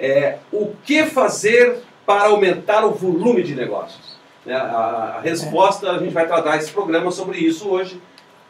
é o que fazer para aumentar o volume de negócios? Né, a, a resposta, a gente vai tratar esse programa sobre isso hoje.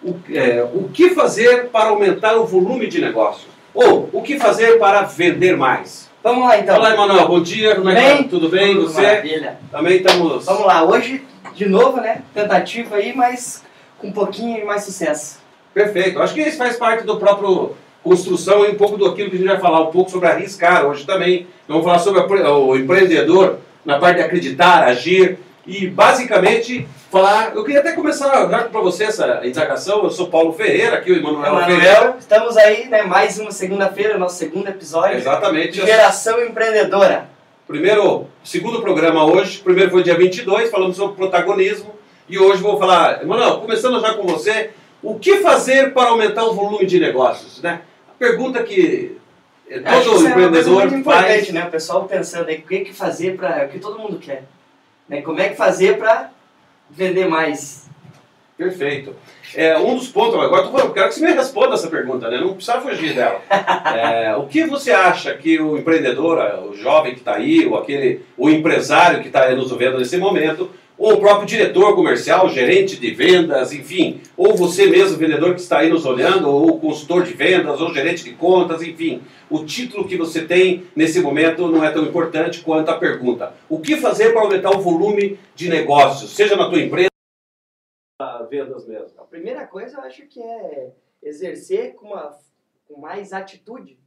O, é, o que fazer para aumentar o volume de negócio? Ou o que fazer para vender mais? Vamos lá então. Olá, Emanuel, bom dia, como é que tá? Tudo bem? Tudo Você? Maravilha. Também estamos. Vamos lá, hoje de novo, né? Tentativa aí, mas com um pouquinho mais sucesso. Perfeito. Acho que isso faz parte do próprio construção e um pouco do aquilo que a gente vai falar, um pouco sobre arriscar hoje também. Vamos falar sobre o empreendedor na parte de acreditar, agir e basicamente falar. Eu queria até começar já para você essa indagação. Eu sou Paulo Ferreira, aqui o Emanuel Ferreira. Estamos aí, né? Mais uma segunda-feira, nosso segundo episódio. Exatamente. de Geração Empreendedora. Primeiro, segundo programa hoje, primeiro foi dia 22, falamos sobre protagonismo, e hoje vou falar, Emanuel, começando já com você, o que fazer para aumentar o volume de negócios, né? Pergunta que eh, Acho que todo é empreendedor muito importante, faz. né? O pessoal pensando aí o que, que fazer para. O que todo mundo quer. Né? Como é que fazer para vender mais? Perfeito. É, um dos pontos, agora tô eu quero que você me responda essa pergunta, né? Não precisa fugir dela. É, o que você acha que o empreendedor, o jovem que está aí, ou aquele, o empresário que está nos vendo nesse momento, ou o próprio diretor comercial, gerente de vendas, enfim, ou você mesmo, vendedor que está aí nos olhando, ou consultor de vendas, ou gerente de contas, enfim, o título que você tem nesse momento não é tão importante quanto a pergunta. O que fazer para aumentar o volume de negócios, seja na tua empresa, vendas mesmo? A primeira coisa eu acho que é exercer com, uma, com mais atitude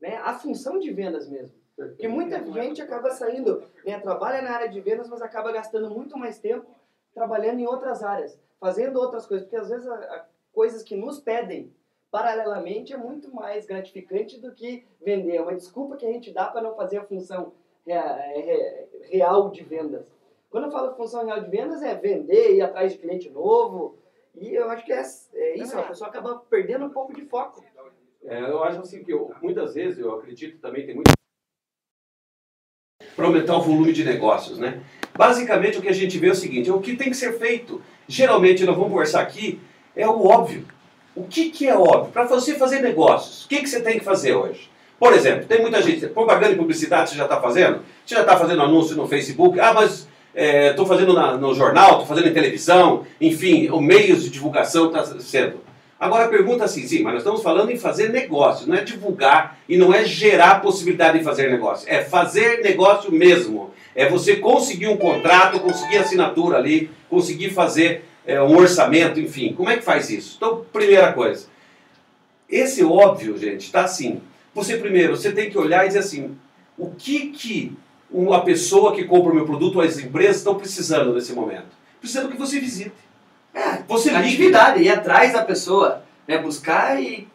né? a função de vendas mesmo. Porque muita gente acaba saindo, né, trabalha na área de vendas, mas acaba gastando muito mais tempo trabalhando em outras áreas, fazendo outras coisas. Porque às vezes a, a- coisas que nos pedem paralelamente é muito mais gratificante do que vender. É uma desculpa que a gente dá para não fazer a função rea- é, real de vendas. Quando eu falo função real de vendas, é vender, ir atrás de cliente novo. E eu acho que é, é isso, a pessoa acaba perdendo um pouco de foco. É, eu acho assim que eu- muitas vezes, eu acredito também, tem muito para aumentar o volume de negócios, né? Basicamente o que a gente vê é o seguinte, é o que tem que ser feito. Geralmente nós vamos conversar aqui, é o óbvio. O que, que é óbvio? Para você fazer negócios, o que, que você tem que fazer hoje? Por exemplo, tem muita gente, propaganda e publicidade você já está fazendo? Você já está fazendo anúncio no Facebook? Ah, mas estou fazendo na- no jornal, estou fazendo em televisão, enfim, o meios de divulgação está sendo. Agora a pergunta é assim, sim, mas nós estamos falando em fazer negócio, não é divulgar e não é gerar possibilidade de fazer negócio. É fazer negócio mesmo. É você conseguir um contrato, conseguir assinatura ali, conseguir fazer é, um orçamento, enfim. Como é que faz isso? Então, primeira coisa. Esse óbvio, gente, está assim. Você primeiro, você tem que olhar e dizer assim, o que que uma pessoa que compra o meu produto as empresas estão precisando nesse momento? Precisando que você visite. É, Você atividade, ir atrás da pessoa, né, buscar e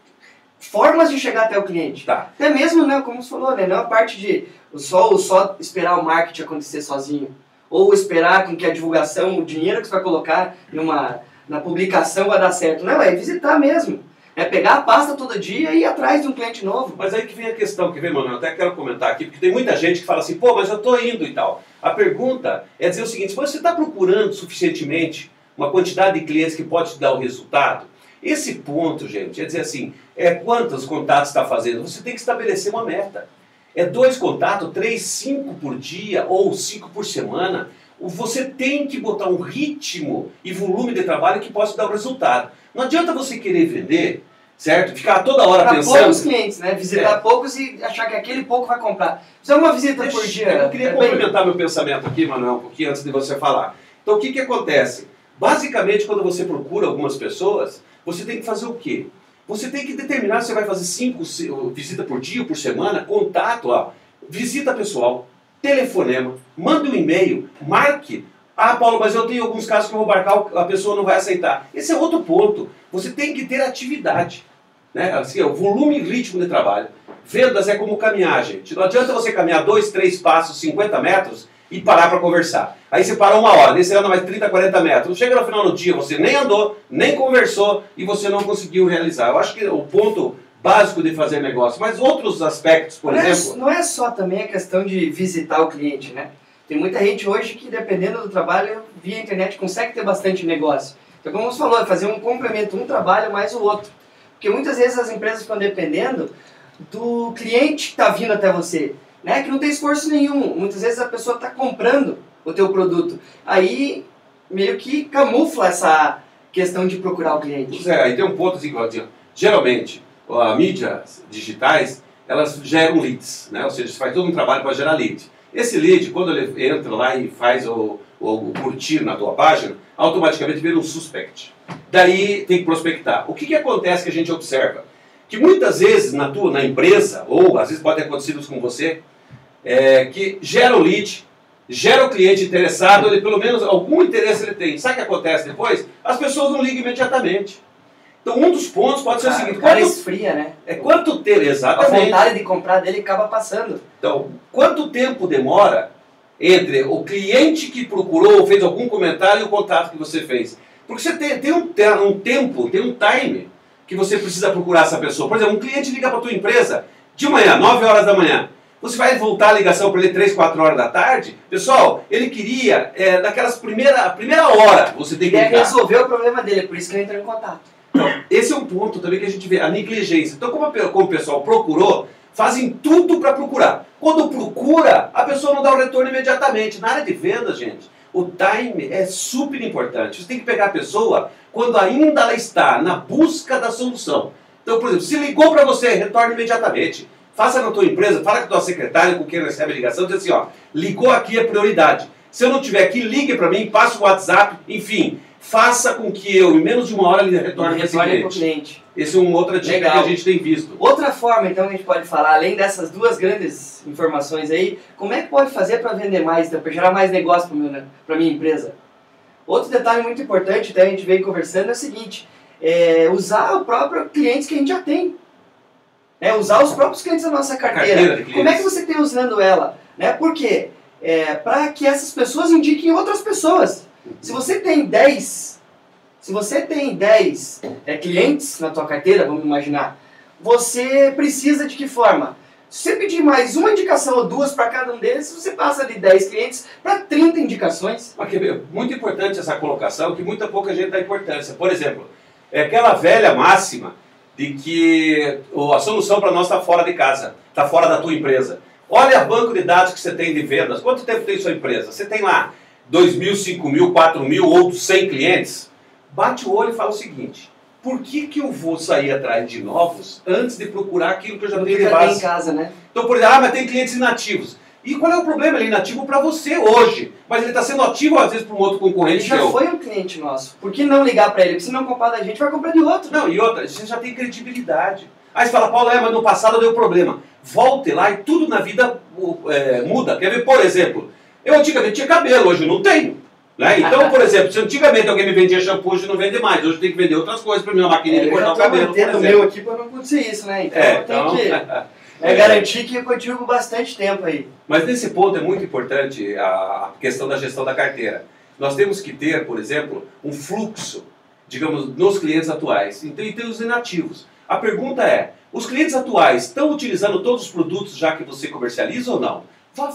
formas de chegar até o cliente. Tá. Até mesmo, né, como você falou, né, não a parte de só, só esperar o marketing acontecer sozinho. Ou esperar com que a divulgação, o dinheiro que você vai colocar numa, na publicação vai dar certo. Não, é visitar mesmo. É pegar a pasta todo dia e ir atrás de um cliente novo. Mas aí que vem a questão, que vem, Manuel, até quero comentar aqui, porque tem muita gente que fala assim, pô, mas eu estou indo e tal. A pergunta é dizer o seguinte, você está procurando suficientemente uma quantidade de clientes que pode te dar o resultado? Esse ponto, gente, é dizer assim, é quantos contatos está fazendo? Você tem que estabelecer uma meta. É dois contatos, três, cinco por dia ou cinco por semana. Você tem que botar um ritmo e volume de trabalho que possa dar o resultado. Não adianta você querer vender, certo? Ficar toda hora Para pensando. poucos clientes, né? Visitar poucos e achar que aquele pouco vai comprar. Fizer uma visita por Deixa- dia. Eu queria é bem- complementar meu pensamento aqui, Manuel, um pouquinho antes de você falar. Então, o que, que acontece? Basicamente, quando você procura algumas pessoas, você tem que fazer o quê? Você tem que determinar se vai fazer cinco visitas por dia, por semana, contato, ó, visita pessoal, telefonema, manda um e-mail, marque. Ah, Paulo, mas eu tenho alguns casos que eu vou marcar, a pessoa não vai aceitar. Esse é outro ponto. Você tem que ter atividade. Né? Assim, o volume e ritmo de trabalho. Vendas é como caminhar, gente. Não adianta você caminhar dois, três passos, 50 metros e parar para conversar. Aí você parou uma hora, daí você anda mais 30, 40 metros. Chega no final do dia, você nem andou, nem conversou e você não conseguiu realizar. Eu acho que o ponto básico de fazer negócio, mas outros aspectos, por não, exemplo. é, não é só também a questão de visitar o cliente, né? Tem muita gente hoje que, dependendo do trabalho, via internet consegue ter bastante negócio. Então, como você falou, é fazer um complemento, um trabalho mais o outro. Porque muitas vezes as empresas ficam dependendo do cliente que está vindo até você. Né? Que não tem esforço nenhum. Muitas vezes a pessoa está comprando o teu produto. Aí meio que camufla essa questão de procurar o cliente. Pois é, aí tem um ponto assim, assim geralmente, a mídias digitais, elas geram leads, né? Ou seja, você faz todo um trabalho para gerar lead. Esse lead, quando ele entra lá e faz o, o, o curtir na tua página, automaticamente vira um suspect. Daí tem que prospectar. O que, que acontece que a gente observa? Que muitas vezes na tua na empresa, ou às vezes pode ter acontecido com você, é, que gera o lead, gera o cliente interessado, ele pelo menos algum interesse ele tem. Sabe o que acontece depois? As pessoas não ligam imediatamente. Então um dos pontos pode ser o seguinte, o cara quanto, esfria, né? é quanto tempo, A exatamente. vontade de comprar dele acaba passando. Então, quanto tempo demora entre o cliente que procurou ou fez algum comentário e o contato que você fez? Porque você tem, tem um, um tempo, tem um time que você precisa procurar essa pessoa. Por exemplo, um cliente liga para a tua empresa de manhã, 9 horas da manhã. Você vai voltar a ligação para ele 3, 4 horas da tarde? Pessoal, ele queria, é, daquelas primeira, primeira hora, você tem que ligar. resolver o problema dele, por isso que ele entrou em contato. Então, esse é um ponto também que a gente vê, a negligência. Então, como, a como o pessoal procurou, fazem tudo para procurar. Quando procura, a pessoa não dá o retorno imediatamente. Na área de venda, gente, o time é super importante. Você tem que pegar a pessoa quando ainda ela está na busca da solução. Então, por exemplo, se ligou para você, retorne imediatamente. Faça na tua empresa, fala com a tua secretária, com quem recebe a ligação, diz assim, ó, ligou aqui é prioridade. Se eu não tiver aqui, ligue para mim, passa o WhatsApp, enfim, faça com que eu, em menos de uma hora, ele retorne para esse cliente. cliente. Essa é uma outra dica Legal. que a gente tem visto. Outra forma, então, que a gente pode falar, além dessas duas grandes informações aí, como é que pode fazer para vender mais, então, para gerar mais negócio para minha empresa? Outro detalhe muito importante, até a gente veio conversando, é o seguinte, é usar o próprio cliente que a gente já tem. É, usar os próprios clientes da nossa carteira. Carteira. Como é que você está usando ela? Né? Por quê? É, para que essas pessoas indiquem outras pessoas. Se você tem 10, se você tem 10 é, clientes na tua carteira, vamos imaginar, você precisa de que forma? Se você pedir mais uma indicação ou duas para cada um deles, você passa de 10 clientes para 30 indicações. Mas ver, muito importante essa colocação, que muita pouca gente dá importância. Por exemplo, é aquela velha máxima de que a solução para nós está fora de casa, está fora da tua empresa. Olha o banco de dados que você tem de vendas. Quanto tempo tem sua empresa? Você tem lá 2 mil, 5 mil, 4 mil ou 100 clientes? Bate o olho e fala o seguinte: por que, que eu vou sair atrás de novos antes de procurar aquilo que eu já Não tenho de bem em base? casa, né? Então, por exemplo, ah, mas tem clientes inativos. E qual é o problema? Ele é inativo para você hoje, mas ele está sendo ativo às vezes para um outro Ele concorrente já seu. foi um cliente nosso. Por que não ligar para ele? Porque se não comprar da gente, vai comprar de outro. Não, e outra, você já tem credibilidade. Aí você fala, Paulo, é, mas no passado deu problema. Volte lá e tudo na vida é, muda. Quer ver, por exemplo, eu antigamente tinha cabelo, hoje eu não tenho. Né? Então, por exemplo, se antigamente alguém me vendia shampoo, hoje não vende mais. Hoje tem que vender outras coisas para minha maquininha de É, eu já cortar o cabelo. o exemplo. meu aqui para não acontecer isso, né? Então É, eu então, que é, garantir que eu continuo bastante tempo aí. Mas nesse ponto é muito importante a questão da gestão da carteira. Nós temos que ter, por exemplo, um fluxo, digamos, nos clientes atuais. Então, e tem os inativos. A pergunta é: os clientes atuais estão utilizando todos os produtos já que você comercializa ou não?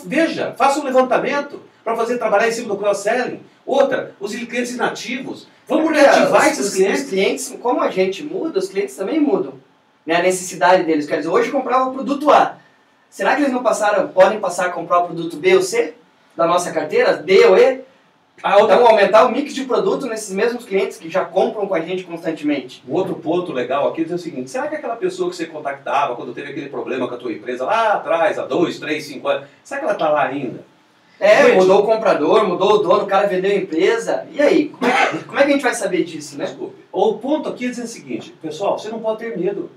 Veja, faça um levantamento para fazer trabalhar em cima do cross-selling. Outra, os clientes inativos. Vamos Porque reativar os- esses os- clientes. Os clientes, como a gente muda, os clientes também mudam. Né? A necessidade deles. Quer dizer, hoje comprava o produto A. Será que eles não passaram, podem passar a comprar o produto B ou C da nossa carteira? D ou E? Outra Então aumentar o mix de produto nesses mesmos clientes que já compram com a gente constantemente. Um outro ponto legal aqui é o seguinte: será que aquela pessoa que você contactava quando teve aquele problema com a tua empresa lá atrás, há dois, três, cinco anos, será que ela está lá ainda? É, Gente. mudou o comprador, mudou o dono, o cara vendeu a empresa. E aí? Como é, que- como é que a gente vai saber disso, né? Desculpe. O ponto aqui é dizer o seguinte: pessoal, você não pode ter medo.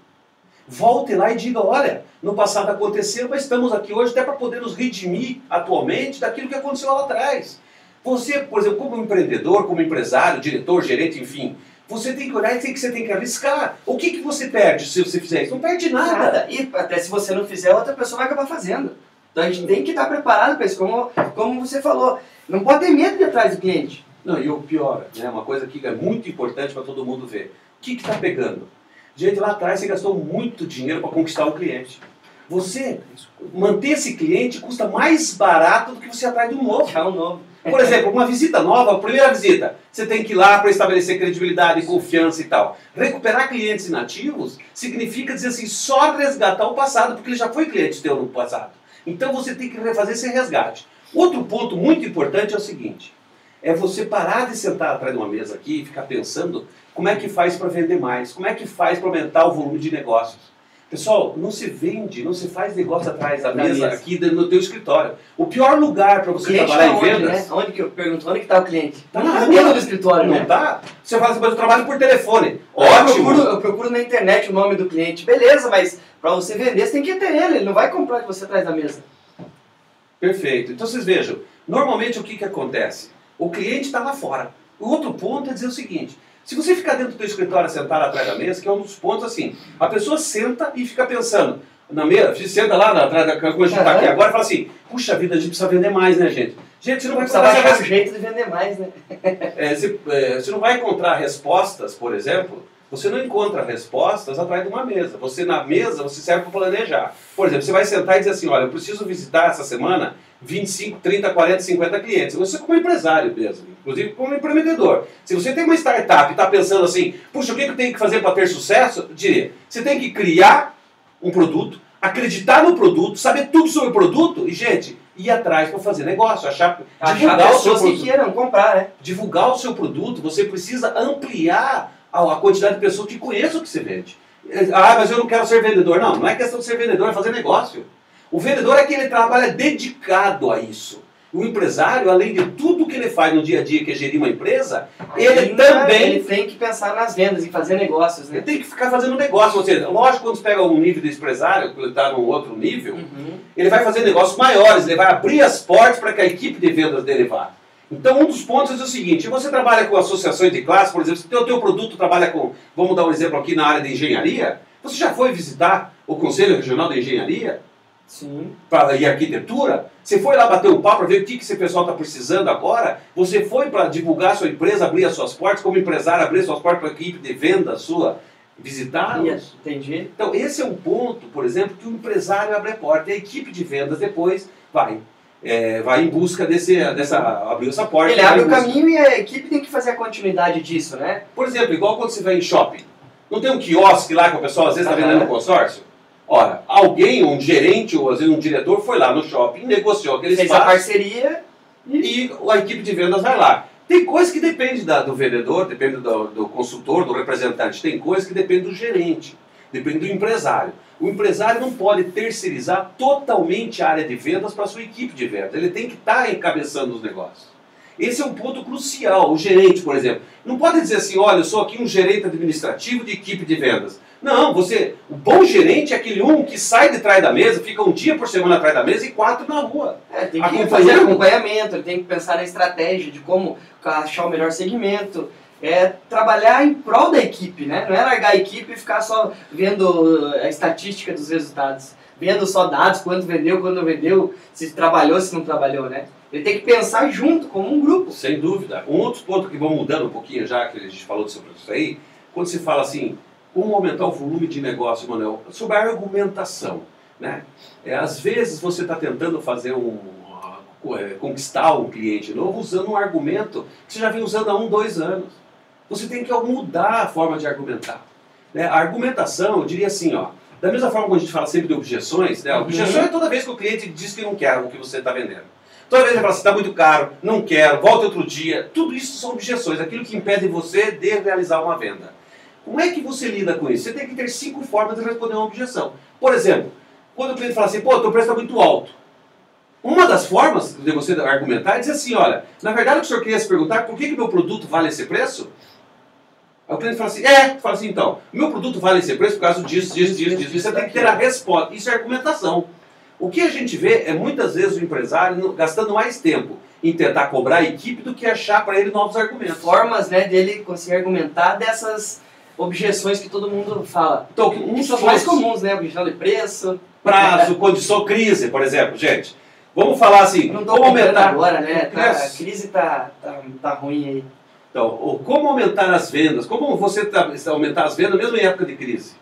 Volte lá e diga: olha, no passado aconteceu, mas estamos aqui hoje até para poder nos redimir atualmente daquilo que aconteceu lá atrás. Você, por exemplo, como empreendedor, como empresário, diretor, gerente, enfim, você tem que olhar e tem que, você tem que arriscar. O que, que você perde se você fizer isso? Não perde nada. Nada. E até se você não fizer, outra pessoa vai acabar fazendo. Então a gente tem que estar preparado para isso, como, como você falou. Não pode ter medo de ir atrás do cliente. Não, e o pior, né, uma coisa que é muito importante para todo mundo ver. O que está pegando? Gente, lá atrás você gastou muito dinheiro para conquistar um cliente. Você manter esse cliente custa mais barato do que você atrás de um novo. É um novo. Por exemplo, uma visita nova, primeira visita, você tem que ir lá para estabelecer credibilidade, confiança e tal. Recuperar clientes inativos significa dizer assim, só resgatar o passado, porque ele já foi cliente teu no passado. Então você tem que fazer esse resgate. Outro ponto muito importante é o seguinte: é você parar de sentar atrás de uma mesa aqui e ficar pensando como é que faz para vender mais, como é que faz para aumentar o volume de negócios. Pessoal, não se vende, não se faz negócio atrás da, mesa, mesa, aqui no teu escritório. O pior lugar para você trabalhar tá em vendas... Né? Onde que eu pergunto, onde que está o cliente? Está na mesa do escritório, não né? tá? Você fala assim, mas eu trabalho por telefone. Ótimo! Eu procuro, eu procuro, na internet o nome do cliente. Beleza, mas para você vender, você tem que ter ele. Ele não vai comprar que você atrás da mesa. Perfeito. Então vocês vejam, normalmente o que, que acontece? O cliente está lá fora. O outro ponto é dizer o seguinte: se você ficar dentro do escritório sentado atrás da mesa, que é um dos pontos assim, a pessoa senta e fica pensando na mesa, senta lá atrás da como a gente está aqui agora e fala assim: puxa vida, a gente precisa vender mais, né, gente? Gente, você não vai encontrar achar jeito de vender mais, né? é, você, é, você não vai encontrar respostas, por exemplo, você não encontra respostas atrás de uma mesa. Você na mesa, você serve para planejar. Por exemplo, você vai sentar e dizer assim, olha, eu preciso visitar essa semana 25, 30, 40, 50 clientes. Você como empresário mesmo, inclusive como empreendedor. Se você tem uma startup e está pensando assim, puxa, o que eu tenho que fazer para ter sucesso? Eu diria, você tem que criar um produto, acreditar no produto, saber tudo sobre o produto e, gente, ir atrás para fazer negócio, achar, achar divulgar o seu produto. que queiram comprar, né? Divulgar o seu produto, você precisa ampliar a, quantidade de pessoas que conheçam o que você vende. Ah, mas eu não quero ser vendedor. Não, não é questão de ser vendedor, é fazer negócio. O vendedor é que ele trabalha dedicado a isso. O empresário, além de tudo que ele faz no dia a dia, que é gerir uma empresa, ele Ainda também. Ele tem que pensar nas vendas e fazer negócios, né? Ele tem que ficar fazendo negócio. Ou seja, lógico, quando você pega um nível de empresário, quando ele está num outro nível, uhum. ele vai fazer negócios maiores, ele vai abrir as portas para que a equipe de vendas dele vá. Então, um dos pontos é o seguinte: você trabalha com associações de classe, por exemplo, se o teu produto trabalha com, vamos dar um exemplo aqui na área de engenharia, você já foi visitar o Conselho Regional de Engenharia? Sim. Pra, e arquitetura? Você foi lá bater um papo para ver o que, que esse pessoal está precisando agora? Você foi para divulgar a sua empresa, abrir as suas portas, como empresário, abrir as suas portas para a equipe de venda sua? Visitar? Isso, entendi. Então, esse é um ponto, por exemplo, que o empresário abre a porta e a equipe de vendas depois vai é, vai em busca desse, dessa. abriu essa porta. Ele abre o caminho e a equipe tem que fazer a continuidade disso, né? Por exemplo, igual quando você vai em shopping. Não tem um quiosque lá que o pessoal às vezes está vendendo no consórcio? Ora, alguém, um gerente ou às vezes um diretor foi lá no shopping, negociou aquele Fez espaço. a parceria e... e a equipe de vendas vai lá. Tem coisa que depende da, do vendedor, depende do, do consultor, do representante. Tem coisa que depende do gerente, depende do empresário. O empresário não pode terceirizar totalmente a área de vendas para a sua equipe de vendas. Ele tem que estar tá encabeçando os negócios. Esse é um ponto crucial. O gerente, por exemplo, não pode dizer assim: olha, eu sou aqui um gerente administrativo de equipe de vendas. Não, você, o bom gerente é aquele um que sai de trás da mesa, fica um dia por semana atrás da mesa e quatro na rua. É, tem que fazer acompanhamento, tem que pensar na estratégia de como achar o melhor segmento é trabalhar em prol da equipe, né? Não é largar a equipe e ficar só vendo a estatística dos resultados, vendo só dados, quanto vendeu, quando não vendeu, se trabalhou, se não trabalhou, né? Ele tem que pensar junto, como um grupo. Sem dúvida. Um outro ponto que vão mudando um pouquinho já, que a gente falou sobre isso aí, quando se fala assim, como aumentar o volume de negócio, Manuel, sobre a argumentação, né? É, às vezes você está tentando fazer um, é, conquistar um cliente novo usando um argumento que você já vem usando há um, dois anos. Você tem que mudar a forma de argumentar. Né? A argumentação, eu diria assim, ó, da mesma forma que a gente fala sempre de objeções, né? a objeção uhum. é toda vez que o cliente diz que não quer o que você está vendendo. Toda vez que ele fala assim, está muito caro, não quero, volta outro dia. Tudo isso são objeções, aquilo que impede você de realizar uma venda. Como é que você lida com isso? Você tem que ter cinco formas de responder uma objeção. Por exemplo, quando o cliente fala assim, pô, teu preço está muito alto. Uma das formas de você argumentar é dizer assim, olha, na verdade o que o senhor queria se perguntar, por que, que meu produto vale esse preço? Aí o cliente fala assim, é, fala assim, então, meu produto vale esse preço por causa disso, disso, disso, disso. Você tem que ter a resposta. Isso é argumentação. O que a gente vê é muitas vezes o empresário gastando mais tempo em tentar cobrar a equipe do que achar para ele novos argumentos. Formas né, dele conseguir argumentar dessas objeções que todo mundo fala. Então, um são mais comuns, né? Objeção de preço. Prazo, condição, crise, por exemplo, gente. Vamos falar assim, não como aumentar agora, né? Tá, a crise tá, tá, tá ruim aí. Então, como aumentar as vendas? Como você tá, aumentar as vendas mesmo em época de crise?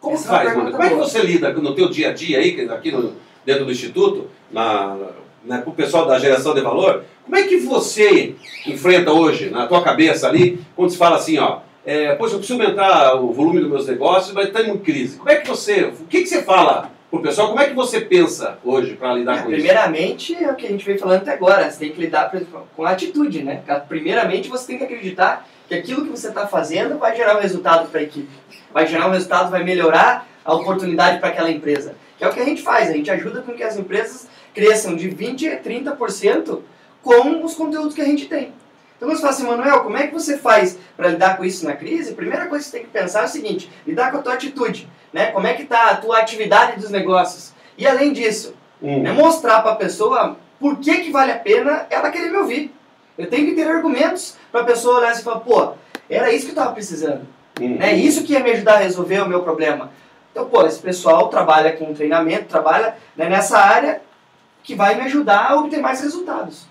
Como Essa faz, mano? Como é que você lida no teu dia a dia aí, aqui no, dentro do Instituto, na, na, com o pessoal da geração de valor? Como é que você enfrenta hoje, na tua cabeça ali, quando se fala assim, ó, é, poxa, eu preciso aumentar o volume dos meus negócios, mas estamos em crise. Como é que você, o que, que você fala pro pessoal. Como é que você pensa hoje para lidar É, com isso? primeiramente, é o que a gente veio falando até agora. Você tem que lidar com a atitude, né? Primeiramente, você tem que acreditar que aquilo que você está fazendo vai gerar um resultado para a equipe. Vai gerar um resultado, vai melhorar a oportunidade para aquela empresa. Que é o que a gente faz. A gente ajuda com que as empresas cresçam de 20% a 30% com os conteúdos que a gente tem. Então você fala assim, Manuel, como é que você faz para lidar com isso na crise? A primeira coisa que você tem que pensar é o seguinte, lidar com a tua atitude, né? Como é que está a tua atividade dos negócios? E além disso, Hum. é mostrar para a pessoa por que, que vale a pena ela querer me ouvir. Eu tenho que ter argumentos para a pessoa olhar assim e falar, pô, era isso que eu estava precisando. É isso que ia me ajudar a resolver o meu problema. Então, pô, esse pessoal trabalha com treinamento, trabalha né, nessa área que vai me ajudar a obter mais resultados.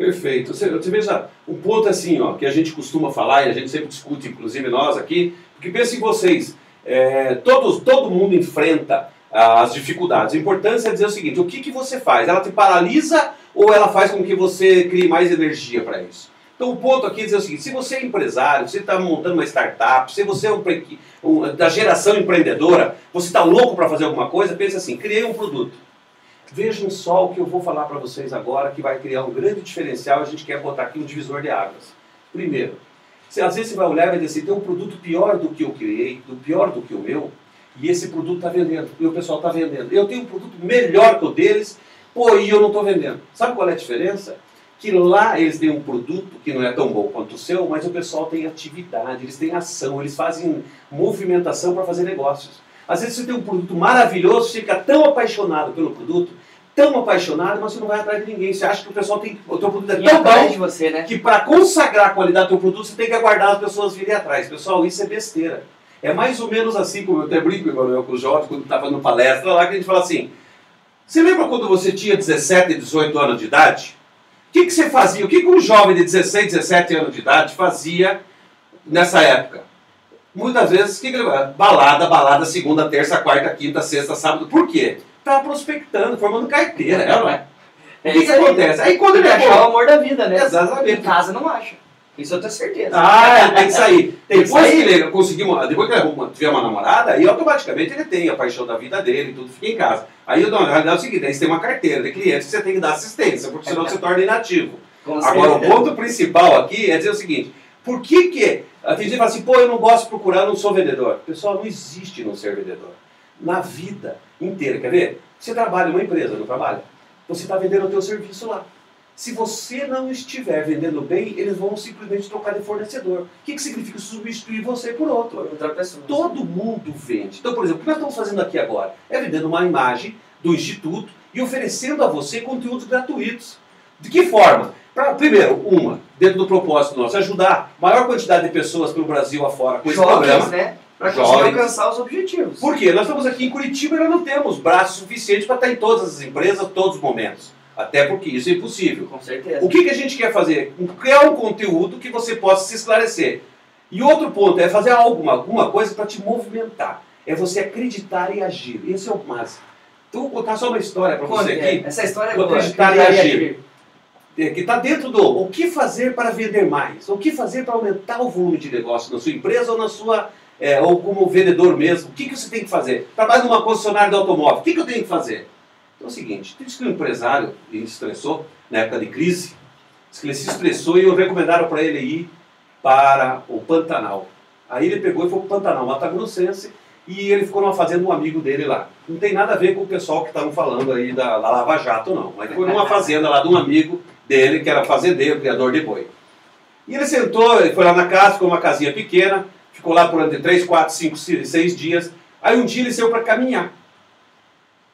Perfeito. Você, você veja, o ponto é assim, ó, que a gente costuma falar e a gente sempre discute, inclusive nós aqui, porque pensa em vocês, é, todos, todo mundo enfrenta ah, as dificuldades. A importância é dizer o seguinte, o que, que você faz? Ela te paralisa ou ela faz com que você crie mais energia para isso? Então o ponto aqui é dizer o seguinte, se você é empresário, você está montando uma startup, se você é um, um- da geração empreendedora, você está louco para fazer alguma coisa, pense assim, criei um produto. Vejam só o que eu vou falar para vocês agora, que vai criar um grande diferencial. A gente quer botar aqui um divisor de águas. Primeiro, você, às vezes você vai olhar e vai dizer assim, tem um produto pior do que eu criei, do pior do que o meu, e esse produto está vendendo, e o pessoal está vendendo. Eu tenho um produto melhor que o deles, pô, e eu não estou vendendo. Sabe qual é a diferença? Que lá eles têm um produto que não é tão bom quanto o seu, mas o pessoal tem atividade, eles têm ação, eles fazem movimentação para fazer negócios. Às vezes você tem um produto maravilhoso, você fica tão apaixonado pelo produto, tão apaixonado, mas você não vai atrás de ninguém. Você acha que o pessoal tem. O teu produto é E tão bom de você, né? que para consagrar a qualidade do teu produto, você tem que aguardar as pessoas virem atrás. Pessoal, isso é besteira. É mais ou menos assim, como eu até brinco, Emanuel, com o Jorge, quando estava no palestra lá, que a gente fala assim, você lembra quando você tinha 17, 18 anos de idade? O que, que você fazia? O que, que um jovem de 16, 17 anos de idade fazia nessa época? Muitas vezes, que, que ele vai? Balada, balada, segunda, terça, quarta, quinta, sexta, sábado. Por quê? Tá prospectando, formando carteira, é, não é? O que, que aí. acontece? Aí quando ele que achar o amor da vida, né? Exatamente. Em casa não acha. Isso eu tenho certeza. Ah, tem que sair. Tem que depois sair. que ele conseguir uma, depois que ele arruma- tiver uma namorada, aí automaticamente ele tem a paixão da vida dele, tudo fica em casa. Aí dou na realidade é o seguinte, aí você tem uma carteira de clientes que você tem que dar assistência, porque senão você se torna inativo. Agora o ponto principal aqui é dizer o seguinte, por que que, a gente fala assim, pô, eu não gosto de procurar, não sou vendedor. Pessoal, não existe não ser vendedor. Na vida inteira, quer ver? Você trabalha em uma empresa, não trabalha? Você está vendendo o teu serviço lá. Se você não estiver vendendo bem, eles vão simplesmente trocar de fornecedor. O que, que significa substituir você por outro? Outra pessoa. Todo mundo vende. Então, por exemplo, o que nós estamos fazendo aqui agora? É vendendo uma imagem do Instituto e oferecendo a você conteúdos gratuitos. De que forma? Pra, primeiro, uma, dentro do propósito nosso, ajudar a maior quantidade de pessoas pelo Brasil afora com esse Jovens, programa. né? Pra conseguir alcançar os objetivos. Por quê? Nós estamos aqui em Curitiba e nós não temos braços suficientes para estar em todas as empresas, todos os momentos. Até porque isso é impossível. Com certeza. O que, que a gente quer fazer? Criar um conteúdo que você possa se esclarecer. E outro ponto é fazer alguma, alguma coisa para te movimentar. É você acreditar e agir. Esse é o máximo. Então, vou contar só uma história para você Conte, aqui, Essa história é boa. acreditar e agir. É, que está dentro do o que fazer para vender mais, o que fazer para aumentar o volume de negócio na sua empresa ou na sua é, ou como vendedor mesmo. O que, que você tem que fazer? Trabalho numa concessionária de automóvel. O que, que eu tenho que fazer? Então é o seguinte, diz que o empresário ele se estressou na época de crise, diz que ele se estressou e recomendaram para ele ir para o Pantanal. Aí ele pegou e foi para o Pantanal, Mata Grossense, e ele ficou numa fazenda um amigo dele lá. Não tem nada a ver com o pessoal que estavam falando aí da, da Lava Jato, não. Mas foi numa fazenda lá de um amigo dele, que era fazendeiro, criador de boi. E ele sentou, ele foi lá na casa, ficou uma casinha pequena, ficou lá por entre 3, 4, 5, 6 dias. Aí um dia ele saiu para caminhar.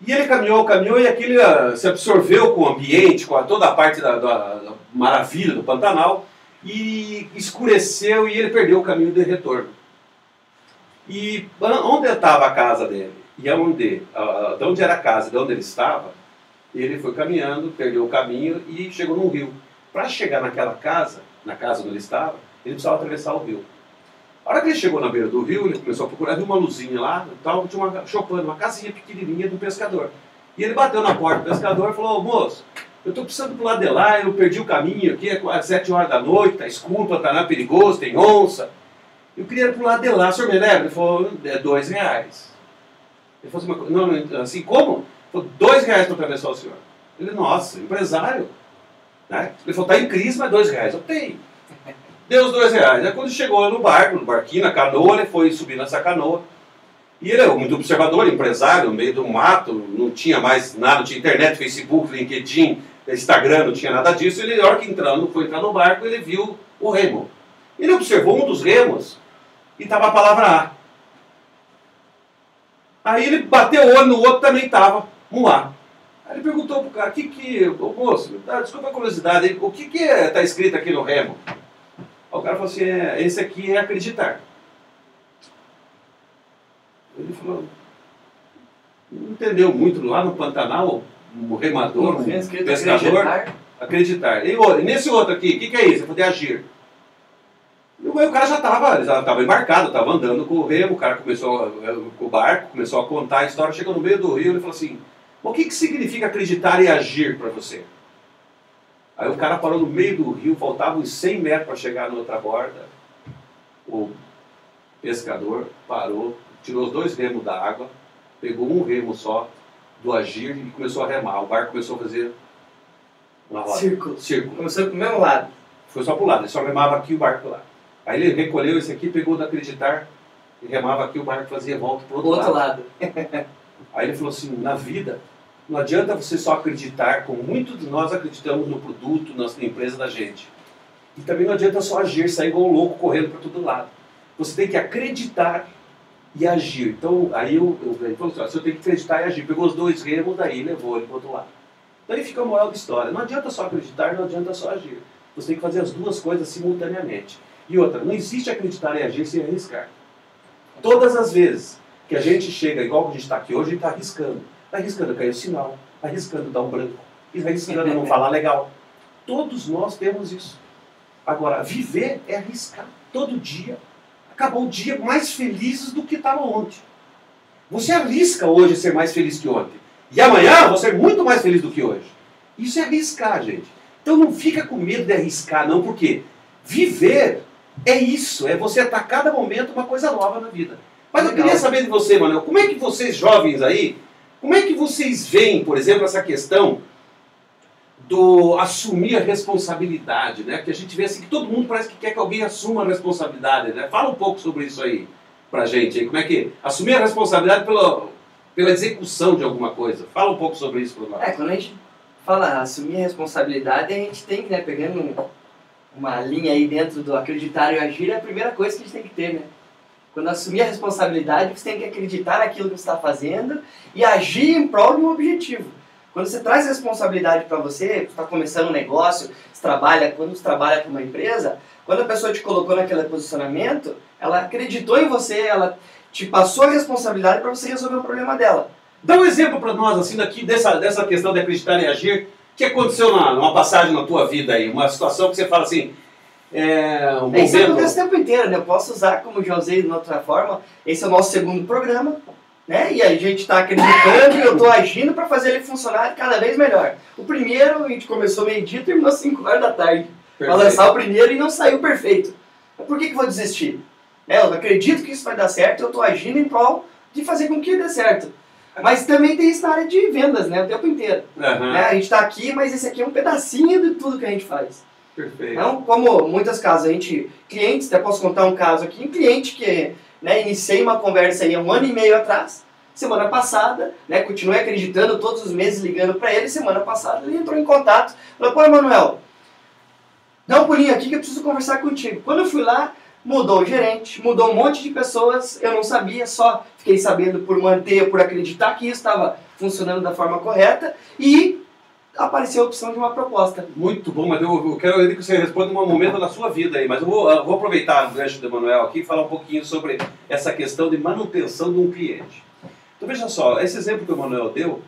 E ele caminhou, caminhou e aquele ah, se absorveu com o ambiente, com a- toda a parte da, da- da maravilha do Pantanal e escureceu e ele perdeu o caminho de retorno. E ah, onde estava a casa dele? E aonde, ah, de onde era a casa, de onde ele estava, ele foi caminhando, perdeu o caminho e chegou num rio. Para chegar naquela casa, na casa onde ele estava, ele precisava atravessar o rio. A hora que ele chegou na beira do rio, ele começou a procurar, viu uma luzinha lá, tal, tinha uma chopando, uma casinha pequenininha do pescador. E ele bateu na porta do pescador e falou, "Ô, moço, eu estou precisando pro lado de lá, eu perdi o caminho aqui, é quase sete horas da noite, tá escuro, Pantanal é perigoso, tem onça. Eu queria ir pro lado de lá, o senhor me leva? Ele falou, é dois reais. Ele falou assim, não, assim como? Falou, dois reais para atravessar o senhor. Ele, nossa, empresário. Né? Ele falou, tá em crise, mas dois reais. Eu tenho. Deu os dois reais. Aí quando chegou no barco, no barquinho, na canoa, ele foi subir nessa canoa. E ele é muito observador, empresário, no meio do mato, não tinha mais nada, não tinha internet, Facebook, LinkedIn, Instagram, não tinha nada disso. Ele, na hora que entrando, foi entrar no barco, ele viu o remo. Ele observou um dos remos e estava a palavra A. Aí ele bateu o olho no outro, também estava um A. Aí ele perguntou pro cara, que que, ô moço, desculpa a curiosidade, o que que está é, escrito aqui no remo? Aí o cara falou assim, é, esse aqui é acreditar. Ele falou, não entendeu muito lá no Pantanal, o remador, o pescador, acreditar. acreditar. E nesse outro aqui, o que, que é isso? Eu falei, agir. E o cara já estava já tava embarcado, estava andando com o remo, o cara começou, com o barco, começou a contar a história, chegou no meio do rio, ele falou assim, o que, que significa acreditar e agir para você? Aí o cara parou no meio do rio, faltavam uns 100 metros para chegar na outra borda. O pescador parou, tirou os dois remos da água, pegou um remo só do agir e começou a remar. O barco começou a fazer uma roda. Círculo. Círculo. Começou pro mesmo lado. Foi só pro lado, ele só remava aqui o barco lá. Aí ele recolheu esse aqui, pegou do acreditar e remava aqui, o barco fazia volta pro outro, outro lado. lado. Aí ele falou assim, na vida, não adianta você só acreditar, como muitos de nós acreditamos no produto, na empresa da gente. E também não adianta só agir, sair igual um louco correndo para todo lado. Você tem que acreditar e agir. Então, aí eu, eu, ele falou assim, você tem que acreditar e agir. Pegou os dois remos, daí levou ele para outro lado. Daí fica a moral da história. Não adianta só acreditar, não adianta só agir. Você tem que fazer as duas coisas simultaneamente. E outra, não existe acreditar e agir sem arriscar. Todas as vezes que a gente chega, igual a gente está aqui hoje, a gente está arriscando. Está arriscando cair o sinal, está arriscando dar um branco, está arriscando não falar legal. Todos nós temos isso. Agora, viver é arriscar todo dia acabou o dia mais felizes do que estava ontem. Você arrisca hoje ser mais feliz que ontem. E amanhã você é muito mais feliz do que hoje. Isso é arriscar, gente. Então não fica com medo de arriscar, não, porque viver é isso, é você a cada momento uma coisa nova na vida. Mas Legal. eu queria saber de você, Manuel, como é que vocês jovens aí, como é que vocês veem, por exemplo, essa questão do assumir a responsabilidade, né? Que a gente vê assim que todo mundo parece que quer que alguém assuma a responsabilidade, né? Fala um pouco sobre isso aí pra gente, aí. como é que assumir a responsabilidade pela, pela execução de alguma coisa. Fala um pouco sobre isso para nós. É, quando a gente fala assumir a responsabilidade, a gente tem que, né, pegando uma linha aí dentro do acreditar e agir, é a primeira coisa que a gente tem que ter, né? Quando assumir a responsabilidade, você tem que acreditar naquilo que você está fazendo e agir em prol de um objetivo. Quando você traz responsabilidade para você, está começando um negócio, você trabalha, quando você trabalha para uma empresa, quando a pessoa te colocou naquele posicionamento, ela acreditou em você, ela te passou a responsabilidade para você resolver o problema dela. Dá um exemplo para nós, assim, daqui, dessa, dessa questão de acreditar e agir. Que aconteceu na, numa passagem na tua vida aí? Uma situação que você fala assim, é, um momento... Isso acontece o tempo inteiro, né? Eu posso usar, como já usei de outra forma, esse é o nosso segundo programa. Né? E a gente está acreditando e eu estou agindo para fazer ele funcionar cada vez melhor. O primeiro, a gente começou meio-dia e terminou 5 horas da tarde. Para lançar o primeiro e não saiu perfeito. Por que, que vou desistir? É, eu acredito que isso vai dar certo, eu estou agindo em prol de fazer com que dê certo. Mas também tem isso na área de vendas, né? O tempo inteiro. Uhum. Né? A gente está aqui, mas esse aqui é um pedacinho de tudo que a gente faz. Perfeito. Então, como muitas casas, a gente, clientes, até posso contar um caso aqui, um cliente que né, iniciei uma conversa aí há um ano e meio atrás, semana passada, né, continuei acreditando, todos os meses ligando para ele, semana passada ele entrou em contato, falou, pô, Emanuel, dá um pulinho aqui que eu preciso conversar contigo. Quando eu fui lá, mudou o gerente, mudou um monte de pessoas, eu não sabia, só fiquei sabendo por manter, por acreditar que isso estava funcionando da forma correta e apareceu a opção de uma proposta. Muito bom, mas eu, eu quero que você responda um momento da sua vida aí, mas eu vou, eu vou aproveitar o gancho do Emanuel aqui e falar um pouquinho sobre essa questão de manutenção de um cliente. Então veja só, esse exemplo que o Manuel deu,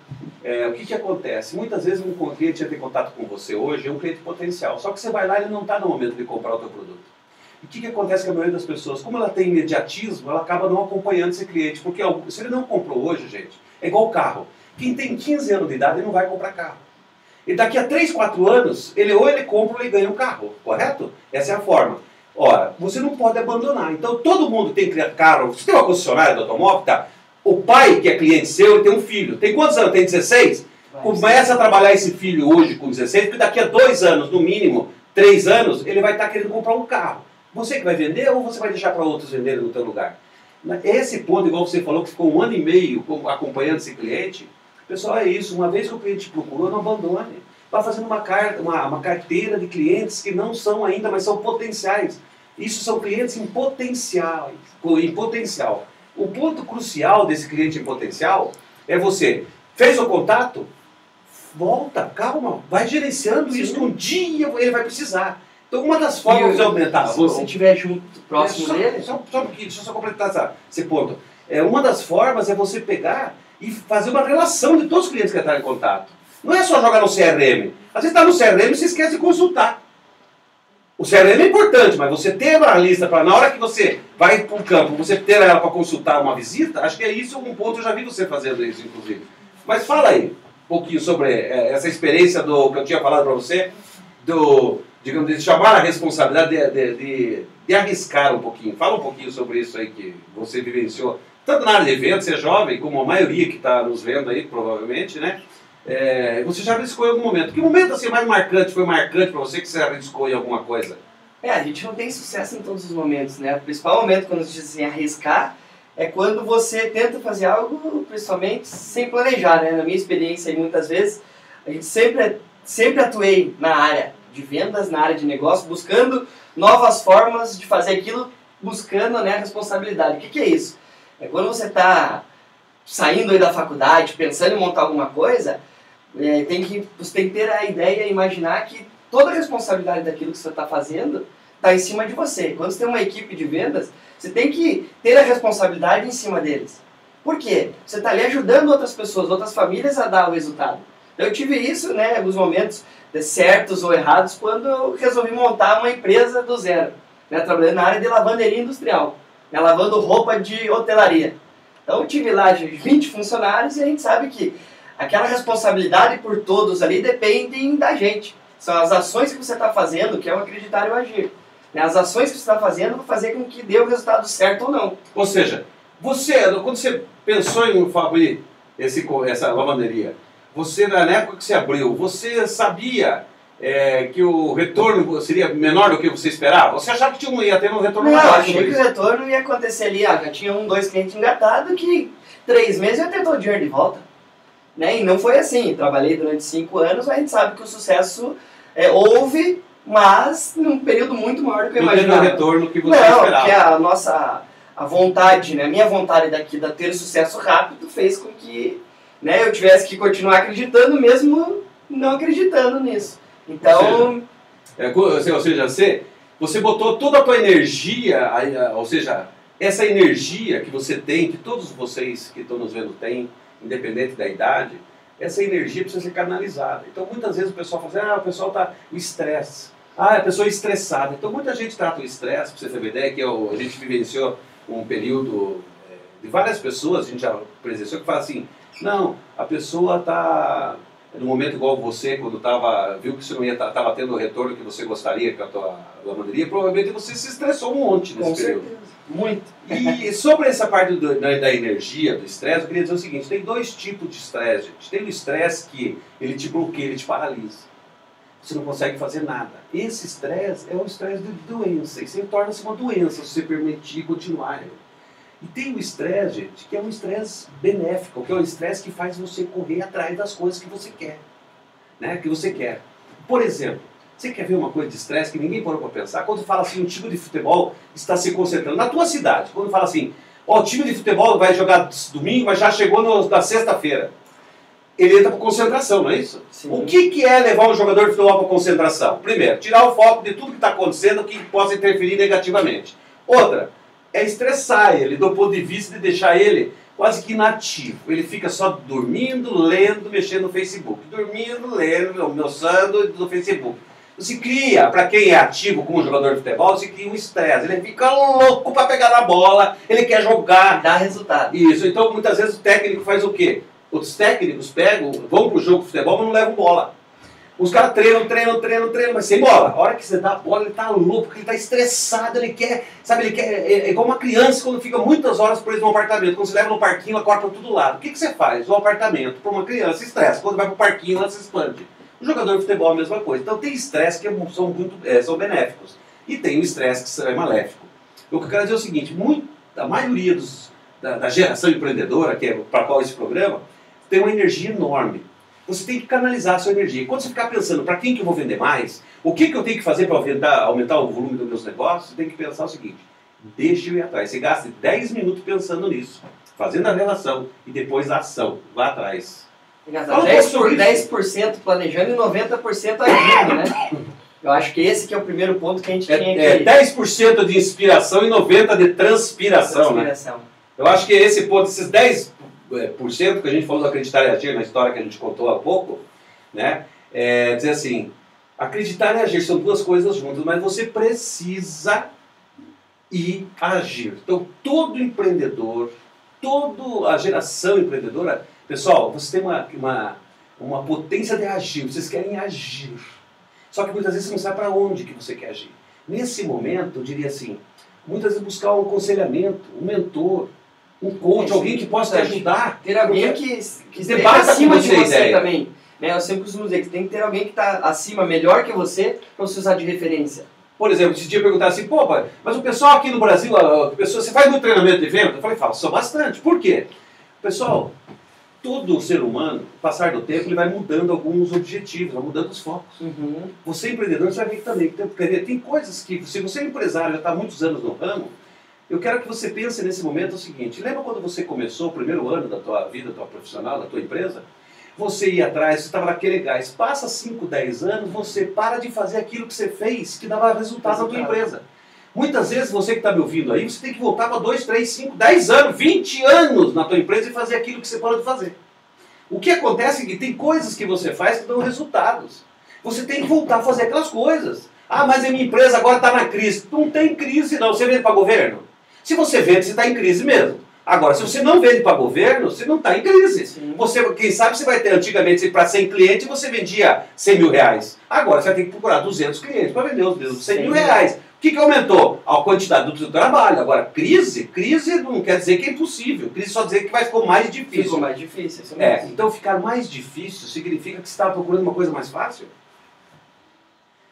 é, o que, que acontece? Muitas vezes um cliente entra em contato com você hoje, é um cliente potencial, só que você vai lá e ele não está no momento de comprar o teu produto. E o que, que acontece com a maioria das pessoas? Como ela tem imediatismo, ela acaba não acompanhando esse cliente, porque se ele não comprou hoje, gente, é igual carro. Quem tem 15 anos de idade, não vai comprar carro. E daqui a 3, 4 anos, ele ou ele compra ou ele ganha um carro, correto? Essa é a forma. Ora, você não pode abandonar. Então todo mundo tem carro. Você tem uma concessionária do automóvel, tá? O pai, que é cliente seu, ele tem um filho. Tem quantos anos? Tem 16? Começa a trabalhar esse filho hoje com 16, porque daqui a dois anos, no mínimo, três anos, ele vai estar querendo comprar um carro. Você que vai vender ou você vai deixar para outros venderem no teu lugar? Esse ponto, igual você falou, que ficou um ano e meio acompanhando esse cliente, pessoal, é isso. Uma vez que o cliente procurou, não abandone. Vá fazendo uma, car uma, uma carteira de clientes que não são ainda, mas são potenciais. Isso são clientes em potencial, em potencial. O ponto crucial desse cliente em potencial é você fez o contato, volta, calma, vai gerenciando Sim. isso que um dia ele vai precisar. Então, uma das formas de aumentar. Se você estiver junto, próximo é, só, dele. Só, só um pouquinho, deixa eu só completar essa, esse ponto. É, uma das formas é você pegar e fazer uma relação de todos os clientes que entraram em contato. Não é só jogar no CRM. Às vezes está no CRM e você esquece de consultar. O CRM é importante, mas você ter uma lista para na hora que você vai para o campo, você ter ela para consultar uma visita, acho que é isso um ponto, eu já vi você fazendo isso, inclusive. Mas fala aí um pouquinho sobre é, essa experiência do que eu tinha falado para você, do, digamos, de chamar a responsabilidade de, de, de, de, arriscar um pouquinho. Fala um pouquinho sobre isso aí que você vivenciou, tanto na área de eventos, você é jovem, como a maioria que está nos vendo aí, provavelmente, né? É, você já arriscou em algum momento. Que momento assim mais marcante foi marcante para você que você arriscou em alguma coisa? É, a gente não tem sucesso em todos os momentos, né? O principal momento quando gente diz assim, arriscar é quando você tenta fazer algo, principalmente, sem planejar, né? Na minha experiência, muitas vezes, a gente sempre, sempre atuei na área de vendas, na área de negócio, buscando novas formas de fazer aquilo, buscando né, a responsabilidade. O que, que é isso? É quando você está saindo aí da faculdade, pensando em montar alguma coisa, é, tem que, você tem que ter a ideia e imaginar que toda a responsabilidade daquilo que você está fazendo está em cima de você. Quando você tem uma equipe de vendas, você tem que ter a responsabilidade em cima deles. Por quê? Você está ali ajudando outras pessoas, outras famílias a dar o resultado. Eu tive isso, né, alguns momentos certos ou errados, quando eu resolvi montar uma empresa do zero, né, trabalhando na área de lavanderia industrial, né, lavando roupa de hotelaria. Então eu tive lá 20 funcionários e a gente sabe que aquela responsabilidade por todos ali dependem da gente. São as ações que você está fazendo que é o acreditar e o agir. Né? As ações que você está fazendo vão fazer com que dê o resultado certo ou não. Ou seja, você, quando você pensou em abrir esse, essa lavanderia, você, na época que você abriu, você sabia é, que o retorno seria menor do que você esperava? Você achava que tinha, ia ter um retorno não? Não, achei que o retorno ia acontecer ali, ah, já tinha um, dois clientes engatados que três meses ia ter todo o dinheiro de volta. Né? E não foi assim. Trabalhei durante cinco anos, mas a gente sabe que o sucesso é, houve, mas num período muito maior do que eu não imaginava. Não retorno que você não, esperava. Não, porque a nossa a vontade, né, a minha vontade daqui de ter sucesso rápido fez com que né, eu tivesse que continuar acreditando mesmo não acreditando nisso. Então... Ou seja, é, ou seja você, você botou toda a tua energia, ou seja, essa energia que você tem, que todos vocês que estão nos vendo têm, independente da idade, essa energia precisa ser canalizada. Então, muitas vezes o pessoal fala assim, ah, o pessoal está... o estresse. Ah, a pessoa é estressada. Então, muita gente trata o estresse, para você ter uma ideia, que eu, a gente vivenciou um período é, de várias pessoas, a gente já presenciou, que fala assim, não, a pessoa está no momento igual você, quando tava, viu que você não ia estava tendo o retorno que você gostaria com a tua lavanderia, provavelmente você se estressou um monte nesse com período. Certeza. Muito. E sobre essa parte do, da, da, energia, do estresse, eu queria dizer o seguinte: tem dois tipos de estresse, gente. Tem o estresse que ele te bloqueia, ele te paralisa. Você não consegue fazer nada. Esse estresse é o estresse de doença. Isso torna-se uma doença se você permitir continuar. E tem o estresse, gente, que é um estresse benéfico, que é um estresse que faz você correr atrás das coisas que você quer. Né? Que você quer. Por exemplo, você quer ver uma coisa de estresse que ninguém parou para pensar? Quando fala assim, um time de futebol está se concentrando na tua cidade. Quando fala assim, ó, o time de futebol vai jogar domingo, mas já chegou no, na sexta-feira. Ele entra para concentração, não é isso? Sim. O que, que é levar um jogador de futebol para concentração? Primeiro, tirar o foco de tudo que está acontecendo que possa interferir negativamente. Outra, é estressar ele, do ponto de vista de deixar ele quase que inativo. Ele fica só dormindo, lendo, mexendo no Facebook. Dormindo, lendo, almoçando no Facebook. Se cria, para quem é ativo como jogador de futebol, se cria um estresse. Ele fica louco para pegar na bola, ele quer jogar. Dá resultado. Isso, então muitas vezes o técnico faz o quê? Os técnicos pegam, vão pro jogo de futebol, mas não levam bola. Os caras treinam, treinam, treinam, treinam, mas sem bola. A hora que você dá a bola, ele tá louco, ele tá estressado, ele quer, sabe, ele quer. É, é igual uma criança quando fica muitas horas preso no apartamento. Quando você leva no parquinho, ela corta todo lado. O que, que você faz? O apartamento, para uma criança, estressa. Quando vai pro parquinho, ela se expande. O jogador de futebol é a mesma coisa. Então tem estresse que são, muito, é, são benéficos. E tem o estresse que é maléfico. O que eu quero dizer é o seguinte: muito, a maioria dos, da, da geração empreendedora, que é para qual esse programa, tem uma energia enorme você tem que canalizar a sua energia. Quando você ficar pensando para quem que eu vou vender mais, o que, que eu tenho que fazer para aumentar o volume dos meus negócios, você tem que pensar o seguinte: deixa eu ir atrás. Você gasta 10 minutos pensando nisso, fazendo a relação e depois a ação. Vá atrás. Gasta 10%, por, 10 planejando e 90% agindo, né? Eu acho que esse que é o primeiro ponto que a gente é, tinha que... É 10% de inspiração e 90% de transpiração, né? transpiração. né? Eu acho que esse ponto, esses 10 é, por cento que a gente falou do acreditar e agir na história que a gente contou há pouco, né? É dizer assim, acreditar e agir são duas coisas juntas, mas você precisa e agir. Então, todo empreendedor, toda a geração empreendedora, pessoal, você tem uma, uma, uma potência de agir, vocês querem agir. Só que muitas vezes você não sabe para onde que você quer agir. Nesse momento, eu diria assim, muitas vezes buscar um aconselhamento, um mentor, um coach, alguém que possa te ajudar. Ter alguém que, que esteja acima de você ideia. também. Né? Eu sempre costumo dizer que tem que ter alguém que está acima, melhor que você, para você usar de referência. Por exemplo, esse dia perguntar assim, pô, pai, mas o pessoal aqui no Brasil, a pessoa, você faz muito treinamento de venda? Eu falei, faço bastante. Por quê? Pessoal, todo ser humano, passar do tempo, ele vai mudando alguns objetivos, vai mudando os focos. Uhum. Você empreendedor, você vai ver que também tem, tem coisas que, se você é empresário, já está há muitos anos no ramo, eu quero que você pense nesse momento o seguinte: lembra quando você começou o primeiro ano da tua vida, da tua profissional, da tua empresa? Você ia atrás, você estava naquele gás. Passa 5, 10 anos, você para de fazer aquilo que você fez, que dava resultado, na tua empresa. Muitas vezes você que está me ouvindo aí, você tem que voltar para 2, 3, 5, 10 anos, 20 anos na tua empresa e fazer aquilo que você pode fazer. O que acontece é que tem coisas que você faz que dão resultados. Você tem que voltar a fazer aquelas coisas. Ah, mas a minha empresa agora está na crise. Não tem crise não. Você vende para governo? Se você vende, você está em crise mesmo. Agora, se você não vende para governo, você não está em crise. Você, quem sabe você vai ter, antigamente, para 100 clientes, você vendia 100 mil reais. Agora você vai ter que procurar 200 clientes para vender os mesmos 100 mil reais. O que, que aumentou? A quantidade do seu trabalho. Agora, crise, crise não quer dizer que é impossível. Crise só dizer que vai ficar mais difícil. Ficou mais difícil. É, então ficar mais difícil significa que você está procurando uma coisa mais fácil?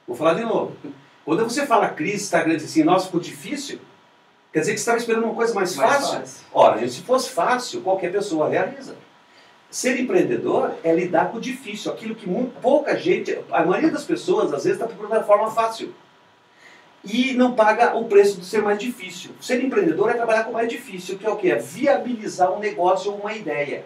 Vou falar de novo. Quando você fala crise, está querendo dizer assim, nossa, ficou difícil? Quer dizer que você estava esperando uma coisa mais, mais fácil? fácil? Ora, gente, se fosse fácil, qualquer pessoa realiza. Ser empreendedor é lidar com o difícil, aquilo que muito, pouca gente, a maioria das pessoas às vezes está procurando a forma fácil. E não paga o preço de ser mais difícil. Ser empreendedor é trabalhar com o mais difícil, que é o que? É viabilizar um negócio ou uma ideia.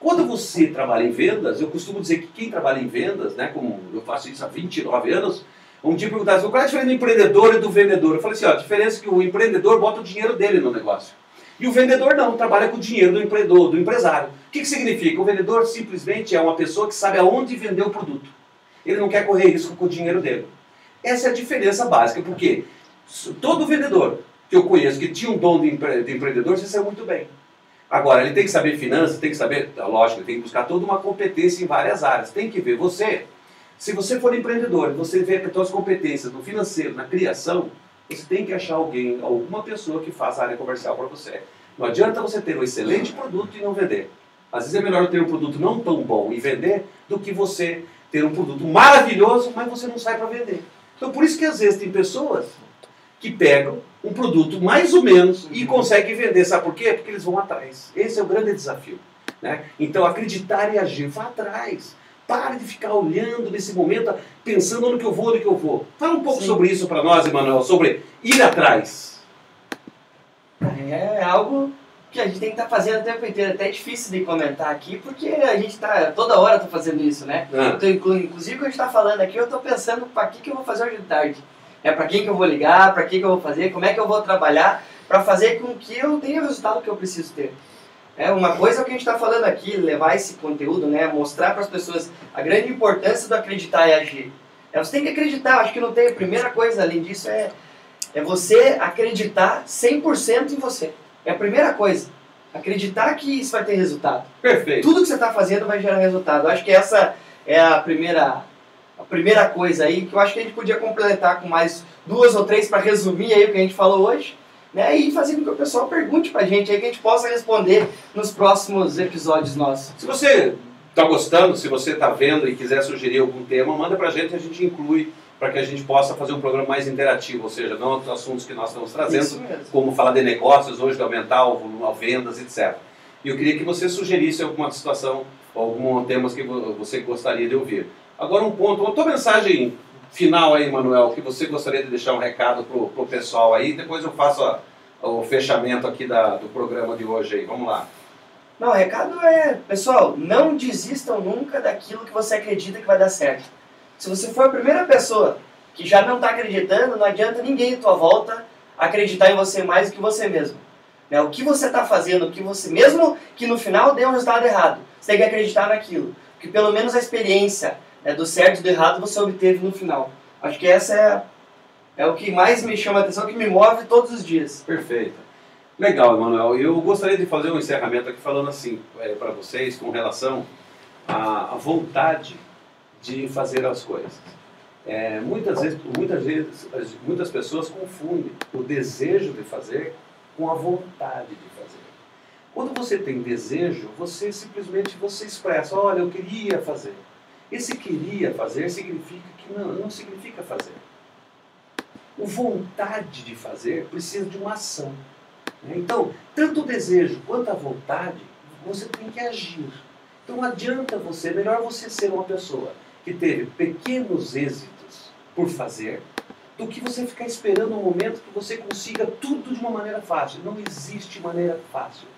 Quando você trabalha em vendas, eu costumo dizer que quem trabalha em vendas, né, como eu faço isso há 29 anos, um dia perguntaram assim, qual é a diferença do empreendedor e do vendedor? Eu falei assim, ó, a diferença é que o empreendedor bota o dinheiro dele no negócio. E o vendedor não, trabalha com o dinheiro do empreendedor, do empresário. O que, que significa? O vendedor simplesmente é uma pessoa que sabe aonde vender o produto. Ele não quer correr risco com o dinheiro dele. Essa é a diferença básica, porque todo vendedor que eu conheço que tinha um dom de, empre de empreendedor, você saiu muito bem. Agora, ele tem que saber finanças, tem que saber, lógico, ele tem que buscar toda uma competência em várias áreas. Tem que ver você se você for empreendedor, você vê as suas competências no financeiro, na criação, você tem que achar alguém, alguma pessoa que faça a área comercial para você. Não adianta você ter um excelente produto e não vender. Às vezes é melhor ter um produto não tão bom e vender do que você ter um produto maravilhoso, mas você não sai para vender. Então por isso que às vezes tem pessoas que pegam um produto mais ou menos e conseguem vender. Sabe por quê? Porque eles vão atrás. Esse é o grande desafio. Né? Então acreditar e agir, vá atrás. Pare de ficar olhando nesse momento, pensando no que eu vou, no que eu vou. Fala um pouco Sim. sobre isso para nós, Emanuel, sobre ir atrás. É algo que a gente tem que estar tá fazendo o tempo inteiro. Até é difícil de comentar aqui, porque a gente está toda hora tá fazendo isso, né? Ah. Tô, inclusive, quando a gente está falando aqui, eu estou pensando para que, que eu vou fazer hoje de tarde. É para quem que eu vou ligar, para que, que eu vou fazer, como é que eu vou trabalhar para fazer com que eu tenha o resultado que eu preciso ter. É, uma coisa é o que a gente está falando aqui, levar esse conteúdo, né, mostrar para as pessoas a grande importância do acreditar e agir. É, você tem que acreditar, acho que não tem. A primeira coisa, além disso, é, é você acreditar 100% em você. É a primeira coisa. Acreditar que isso vai ter resultado. Perfeito. Tudo que você está fazendo vai gerar resultado. Acho que essa é a primeira a primeira coisa aí, que eu acho que a gente podia completar com mais duas ou três para resumir aí o que a gente falou hoje, né? E fazer com que o pessoal pergunte pra gente aí, que a gente possa responder nos próximos episódios nossos. Se você está gostando, se você está vendo e quiser sugerir algum tema, manda pra gente e a gente inclui para que a gente possa fazer um programa mais interativo, ou seja, não os assuntos que nós estamos trazendo, como falar de negócios hoje, de aumentar o volume, vendas, etc. E eu queria que você sugerisse alguma situação, alguns temas que vo- você gostaria de ouvir. Agora um ponto, a tua mensagem final aí, Manuel, que você gostaria de deixar um recado pro, pro pessoal aí, depois eu faço a- o fechamento aqui da, do programa de hoje aí. Vamos lá. Não, o recado é, pessoal, não desistam nunca daquilo que você acredita que vai dar certo. Se você for a primeira pessoa que já não está acreditando, não adianta ninguém à tua volta acreditar em você mais do que você mesmo. Né? O que você está fazendo, o que você, mesmo que no final dê um resultado errado, você tem que acreditar naquilo. Porque pelo menos a experiência né, do certo e do errado você obteve no final. Acho que essa é, é o que mais me chama a atenção, que me move todos os dias. Perfeito. Legal, Emanuel. Eu gostaria de fazer um encerramento aqui falando assim para vocês com relação à, à vontade de fazer as coisas. É, muitas vezes, muitas vezes, as- muitas pessoas confundem o desejo de fazer com a vontade de fazer. Quando você tem desejo, você simplesmente você expressa, olha, eu queria fazer. Esse queria fazer significa que não, não significa fazer. O vontade de fazer precisa de uma ação. né? Então, tanto o desejo quanto a vontade, você tem que agir. Então, adianta você, melhor você ser uma pessoa que teve pequenos êxitos por fazer, do que você ficar esperando um momento que você consiga tudo de uma maneira fácil. Não existe maneira fácil.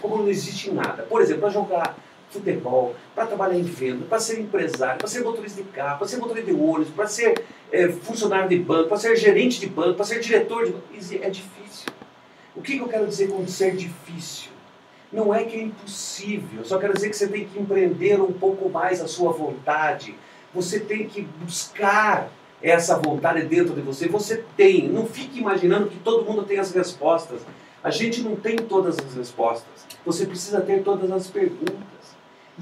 Como não existe nada. Por exemplo, para jogar futebol, para trabalhar em venda, para ser empresário, para ser motorista de carro, para ser motorista de ônibus, para ser eh, funcionário de banco, para ser gerente de banco, para ser diretor de banco. É difícil. O que que eu quero dizer com ser difícil? Não é que é impossível, só quero dizer que você tem que empreender um pouco mais a sua vontade. Você tem que buscar essa vontade dentro de você. Você tem. Não fique imaginando que todo mundo tem as respostas. A gente não tem todas as respostas. Você precisa ter todas as perguntas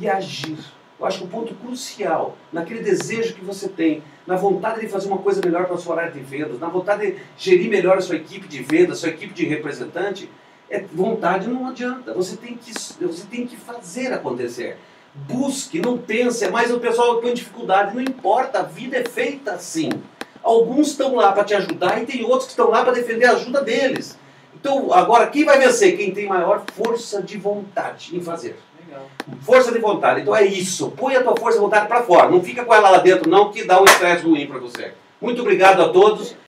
e agir. Eu acho que o ponto crucial, naquele desejo que você tem, na vontade de fazer uma coisa melhor para a sua área de vendas, na vontade de gerir melhor a sua equipe de vendas, sua equipe de representante, é vontade não adianta. Você tem que, você tem que fazer acontecer. Busque, não pense, é mais o pessoal põe dificuldade. Não importa, a vida é feita assim. Alguns estão lá para te ajudar e tem outros que estão lá para defender a ajuda deles. Então, agora, quem vai vencer? Quem tem maior força de vontade em fazer. Força de vontade. Então é isso. Põe a tua força de vontade para fora. Não fica com ela lá dentro, não, que dá um estresse ruim para você. Muito obrigado a todos.